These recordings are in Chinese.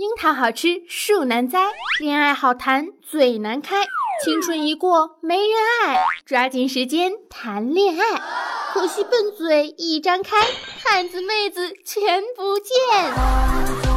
樱桃好吃树难栽，恋爱好谈嘴难开，青春一过没人爱，抓紧时间谈恋爱。可惜笨嘴一张开，汉子妹子全不见。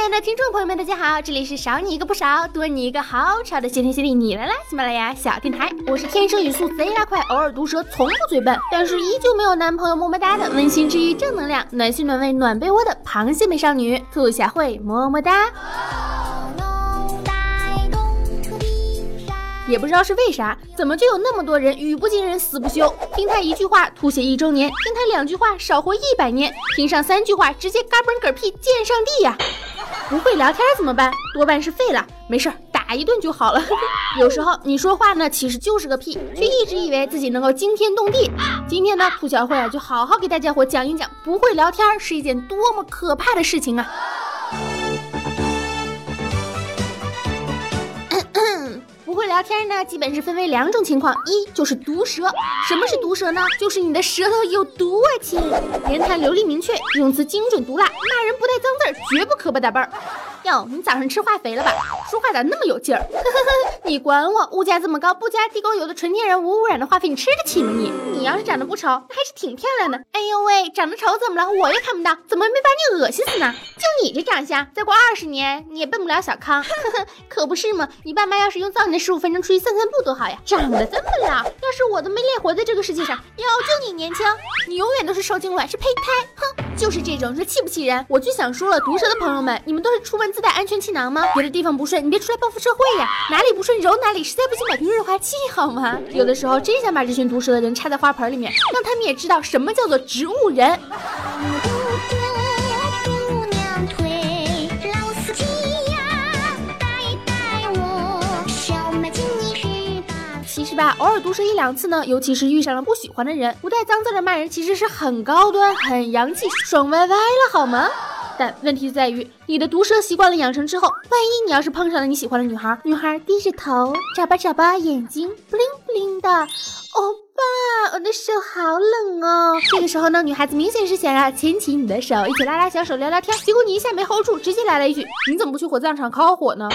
亲爱的听众朋友们，大家好，这里是少你一个不少，多你一个好吵的谢天谢地，你来啦！喜马拉雅小电台，我是天生语速贼拉快，偶尔毒舌，从不嘴笨，但是依旧没有男朋友么么哒的温馨治愈正能量，暖心暖胃暖被窝的螃蟹美少女兔小慧么么哒。也不知道是为啥，怎么就有那么多人语不惊人死不休？听他一句话吐血一周年，听他两句话少活一百年，听上三句话直接嘎嘣嗝屁见上帝呀！不会聊天怎么办？多半是废了。没事，打一顿就好了。有时候你说话呢，其实就是个屁，却一直以为自己能够惊天动地。今天呢，兔小慧啊，就好好给大家伙讲一讲，不会聊天是一件多么可怕的事情啊！聊天呢，基本是分为两种情况，一就是毒舌。什么是毒舌呢？就是你的舌头有毒啊，亲！言谈流利明确，用词精准毒辣，骂人不带脏字儿，绝不磕巴打蹦儿。哟，你早上吃化肥了吧？说话咋那么有劲儿？呵呵呵，你管我？物价这么高，不加地沟油的纯天然无污染的化肥，你吃得起吗？你你要是长得不丑，那还是挺漂亮的。哎呦喂，长得丑怎么了？我又看不到，怎么没把你恶心死呢？就你这长相，再过二十年你也奔不了小康。呵呵，可不是吗？你爸妈要是用造你的十五分钟出去散散步多好呀！长得这么老，要是我都没脸活在这个世界上，哟，就你年轻，你永远都是受精卵，是胚胎。哼，就是这种，这气不气人？我就想说了，毒舌的朋友们，你们都是出门。自带安全气囊吗？别的地方不顺，你别出来报复社会呀！哪里不顺揉哪里，实在不行买瓶润滑剂好吗？有的时候真想把这群毒舌的人插在花盆里面，让他们也知道什么叫做植物人。其实吧，偶尔毒舌一两次呢，尤其是遇上了不喜欢的人，不带脏字的骂人，其实是很高端、很洋气、爽歪歪了，好吗？但问题在于，你的毒舌习惯了养成之后，万一你要是碰上了你喜欢的女孩，女孩低着头，眨巴眨巴眼睛，不灵不灵的，欧哇，我的手好冷哦。这个时候呢，女孩子明显是想要牵起你的手，一起拉拉小手聊聊天，结果你一下没 hold 住，直接来了一句，你怎么不去火葬场烤火呢？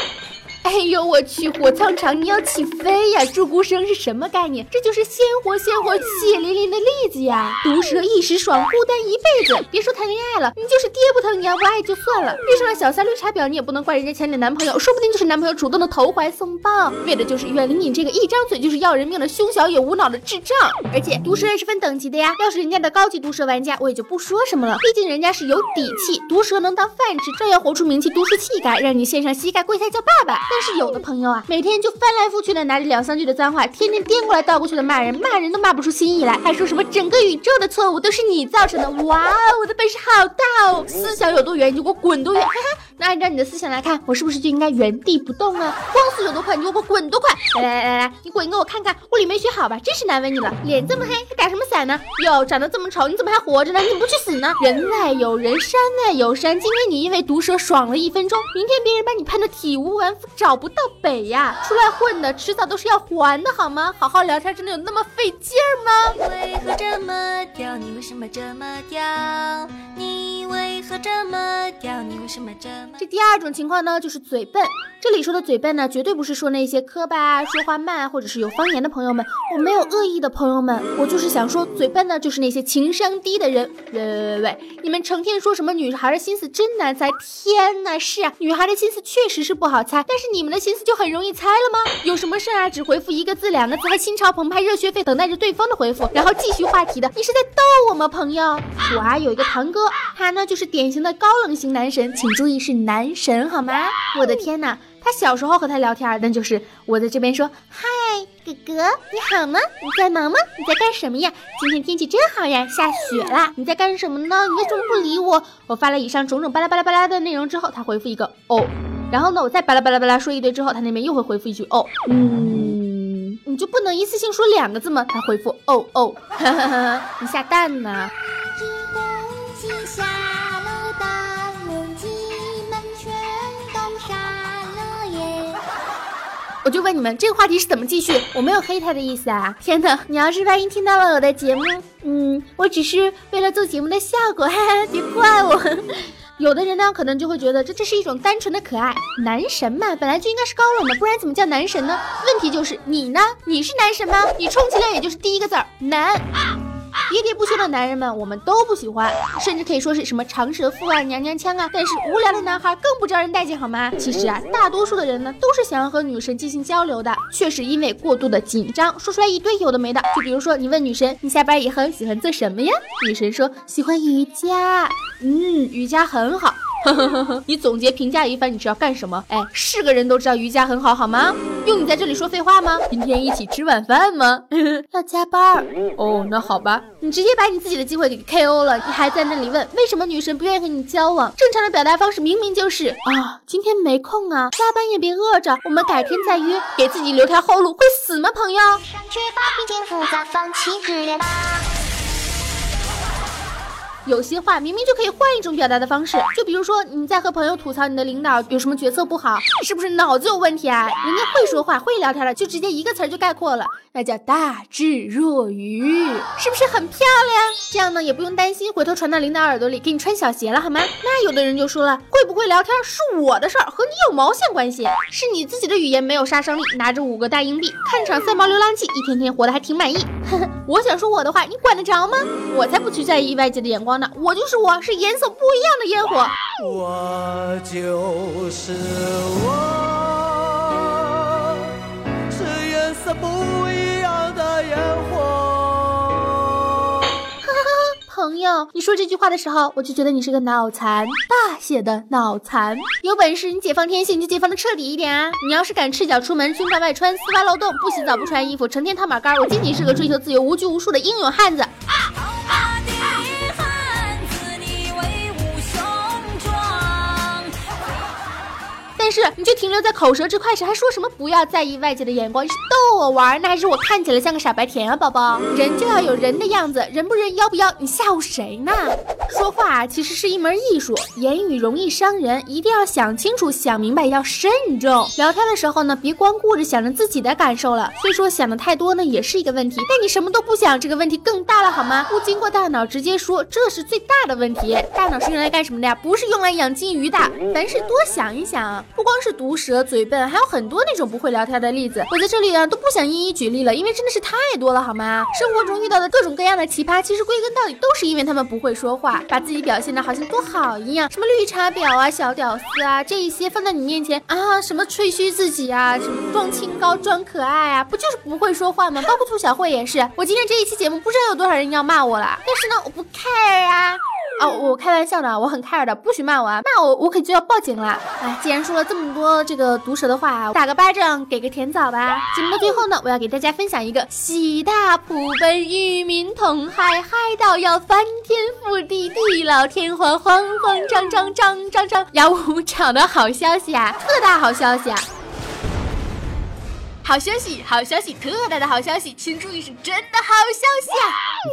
哎呦我去！火葬场你要起飞呀！祝孤生是什么概念？这就是鲜活鲜活、血淋淋的例子呀！毒蛇一时爽，孤单一辈子。别说谈恋爱了，你就是爹不疼娘不爱就算了，遇上了小三绿茶婊，你也不能怪人家前的男朋友，说不定就是男朋友主动的投怀送抱，为的就是远离你这个一张嘴就是要人命的胸小也无脑的智障。而且毒蛇也是分等级的呀，要是人家的高级毒蛇玩家，我也就不说什么了，毕竟人家是有底气，毒蛇能当饭吃，照样活出名气、毒舌气概，让你献上膝盖跪下叫爸爸。但是有的朋友啊，每天就翻来覆去的拿着两三句的脏话，天天颠过来倒过去的骂人，骂人都骂不出新意来，还说什么整个宇宙的错误都是你造成的。哇，我的本事好大哦！思想有多远，你就给我滚多远。哈哈，那按照你的思想来看，我是不是就应该原地不动啊？光速有多快，你就给我滚多快。来来来来，你滚一个我看看，物理没学好吧？真是难为你了，脸这么黑还打什么伞呢？哟，长得这么丑，你怎么还活着呢？你怎么不去死呢？人外有人，山外有山。今天你因为毒蛇爽了一分钟，明天别人把你喷的体无完肤，找不到。北呀，出来混的，迟早都是要还的，好吗？好好聊天，真的有那么费劲吗？为何这么屌？你为什么这么屌？你？这第二种情况呢，就是嘴笨。这里说的嘴笨呢，绝对不是说那些磕巴、说话慢或者是有方言的朋友们。我没有恶意的朋友们，我就是想说，嘴笨呢，就是那些情商低的人。喂喂喂喂，你们成天说什么女孩的心思真难猜？天呐，是啊，女孩的心思确实是不好猜，但是你们的心思就很容易猜了吗？有什么事啊？只回复一个字、两个字，还心潮澎湃、热血沸腾，等待着对方的回复，然后继续话题的，你是在逗我吗，朋友？我啊有一个堂哥，他呢就是典型的高冷型男神，请注意是男神好吗？我的天呐！他小时候和他聊天，那就是我在这边说嗨，哥哥你好吗？你在忙吗？你在干什么呀？今天天气真好呀，下雪啦！你在干什么呢？你为什么不理我？我发了以上种种巴拉巴拉巴拉的内容之后，他回复一个哦，然后呢，我再巴拉巴拉巴拉说一堆之后，他那边又会回复一句哦，嗯，你就不能一次性说两个字吗？他回复哦哦，你下蛋呢？我就问你们，这个话题是怎么继续？我没有黑他的意思啊！天哪，你要是万一听到了我的节目，嗯，我只是为了做节目的效果，哈哈，别怪我。有的人呢，可能就会觉得这这是一种单纯的可爱。男神嘛，本来就应该是高冷的，不然怎么叫男神呢？问题就是你呢？你是男神吗？你充其量也就是第一个字儿男。喋喋不休的男人们，我们都不喜欢，甚至可以说是什么长舌妇啊、娘娘腔啊。但是无聊的男孩更不招人待见，好吗？其实啊，大多数的人呢，都是想要和女神进行交流的，却是因为过度的紧张，说出来一堆有的没的。就比如说，你问女神，你下班以后喜欢做什么呀？女神说喜欢瑜伽。嗯，瑜伽很好。你总结评价一番，你是要干什么？哎，是个人都知道瑜伽很好，好吗？用你在这里说废话吗？今天一起吃晚饭吗？要加班哦，那好吧，你直接把你自己的机会给 KO 了，你还在那里问为什么女神不愿意和你交往？正常的表达方式明明就是啊，今天没空啊，加班也别饿着，我们改天再约，给自己留条后路，会死吗，朋友？有些话明明就可以换一种表达的方式，就比如说你在和朋友吐槽你的领导有什么决策不好，是不是脑子有问题啊？人家会说话会聊天的，就直接一个词儿就概括了，那叫大智若愚，是不是很漂亮？这样呢也不用担心回头传到领导耳朵里给你穿小鞋了，好吗？那有的人就说了，会不会聊天是我的事儿，和你有毛线关系？是你自己的语言没有杀伤力，拿着五个大硬币看场三毛流浪记，一天天活得还挺满意。我想说我的话，你管得着吗？我才不去在意外界的眼光呢。我就是我，是颜色不一样的烟火。我就是我，你说这句话的时候，我就觉得你是个脑残，大写的脑残。有本事你解放天性，你就解放的彻底一点啊！你要是敢赤脚出门，胸罩外穿，丝袜漏洞，不洗澡不穿衣服，成天套马杆，我仅仅是个追求自由、无拘无束的英勇汉子。是你就停留在口舌之快时，还说什么不要在意外界的眼光？你是逗我玩，那还是我看起来像个傻白甜啊，宝宝？人就要有人的样子，人不人，妖不妖，你吓唬谁呢？说话其实是一门艺术，言语容易伤人，一定要想清楚、想明白，要慎重。聊天的时候呢，别光顾着想着自己的感受了。虽说想的太多呢，也是一个问题，但你什么都不想，这个问题更大了，好吗？不经过大脑直接说，这是最大的问题。大脑是用来干什么的呀？不是用来养金鱼的。凡事多想一想。不光是毒舌嘴笨，还有很多那种不会聊天的例子。我在这里啊都不想一一举例了，因为真的是太多了，好吗？生活中遇到的各种各样的奇葩，其实归根到底都是因为他们不会说话，把自己表现的好像多好一样。什么绿茶婊啊、小屌丝啊，这一些放在你面前啊，什么吹嘘自己啊，什么装清高、装可爱啊，不就是不会说话吗？包括兔小慧也是。我今天这一期节目，不知道有多少人要骂我了，但是呢，我不 care 啊。哦，我开玩笑的，我很 care 的，不许骂我啊！骂我，我可就要报警了。哎，既然说了这么多这个毒舌的话，打个巴掌，给个甜枣吧。节目的最后呢，我要给大家分享一个喜大普奔，与民同嗨嗨到要翻天覆地，地老天荒，慌慌张张，张张张，耀武场的好消息啊，特大好消息啊！好消息，好消息，特大的好消息，请注意，是真的好消息啊！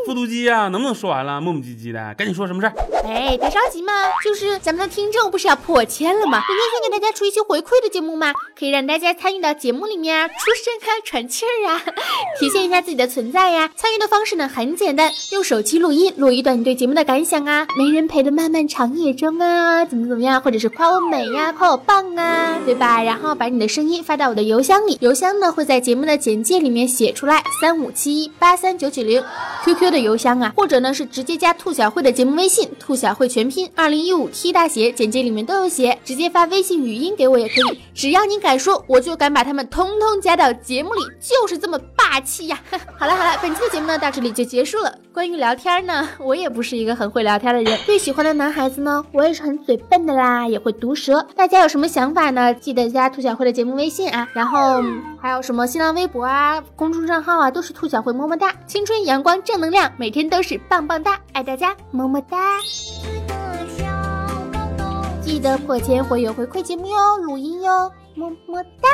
复读机呀，能不能说完了？磨磨唧唧的，赶紧说什么事儿？哎，别着急嘛，就是咱们的听众不是要破千了吗？今天先给大家出一期回馈的节目嘛，可以让大家参与到节目里面啊，出声啊，喘气儿啊，体现一下自己的存在呀。参与的方式呢很简单，用手机录音，录一段你对节目的感想啊，没人陪的漫漫长夜中啊，怎么怎么样，或者是夸我美呀，夸我棒啊，对吧？然后把你的声音发到我的邮箱里，邮箱。会在节目的简介里面写出来，三五七一八三九九零，QQ 的邮箱啊，或者呢是直接加兔小慧的节目微信，兔小慧全拼二零一五 T 大写，简介里面都有写，直接发微信语音给我也可以，只要你敢说，我就敢把他们通通加到节目里，就是这么霸气呀！好了好了，本期的节目呢到这里就结束了。关于聊天呢，我也不是一个很会聊天的人，最喜欢的男孩子呢，我也是很嘴笨的啦，也会毒舌。大家有什么想法呢？记得加兔小慧的节目微信啊，然后还还有什么新浪微博啊、公众账号啊，都是兔小慧么么哒，青春阳光正能量，每天都是棒棒哒，爱大家么么哒。记得破千会有回馈节目哟，录音哟，么么哒。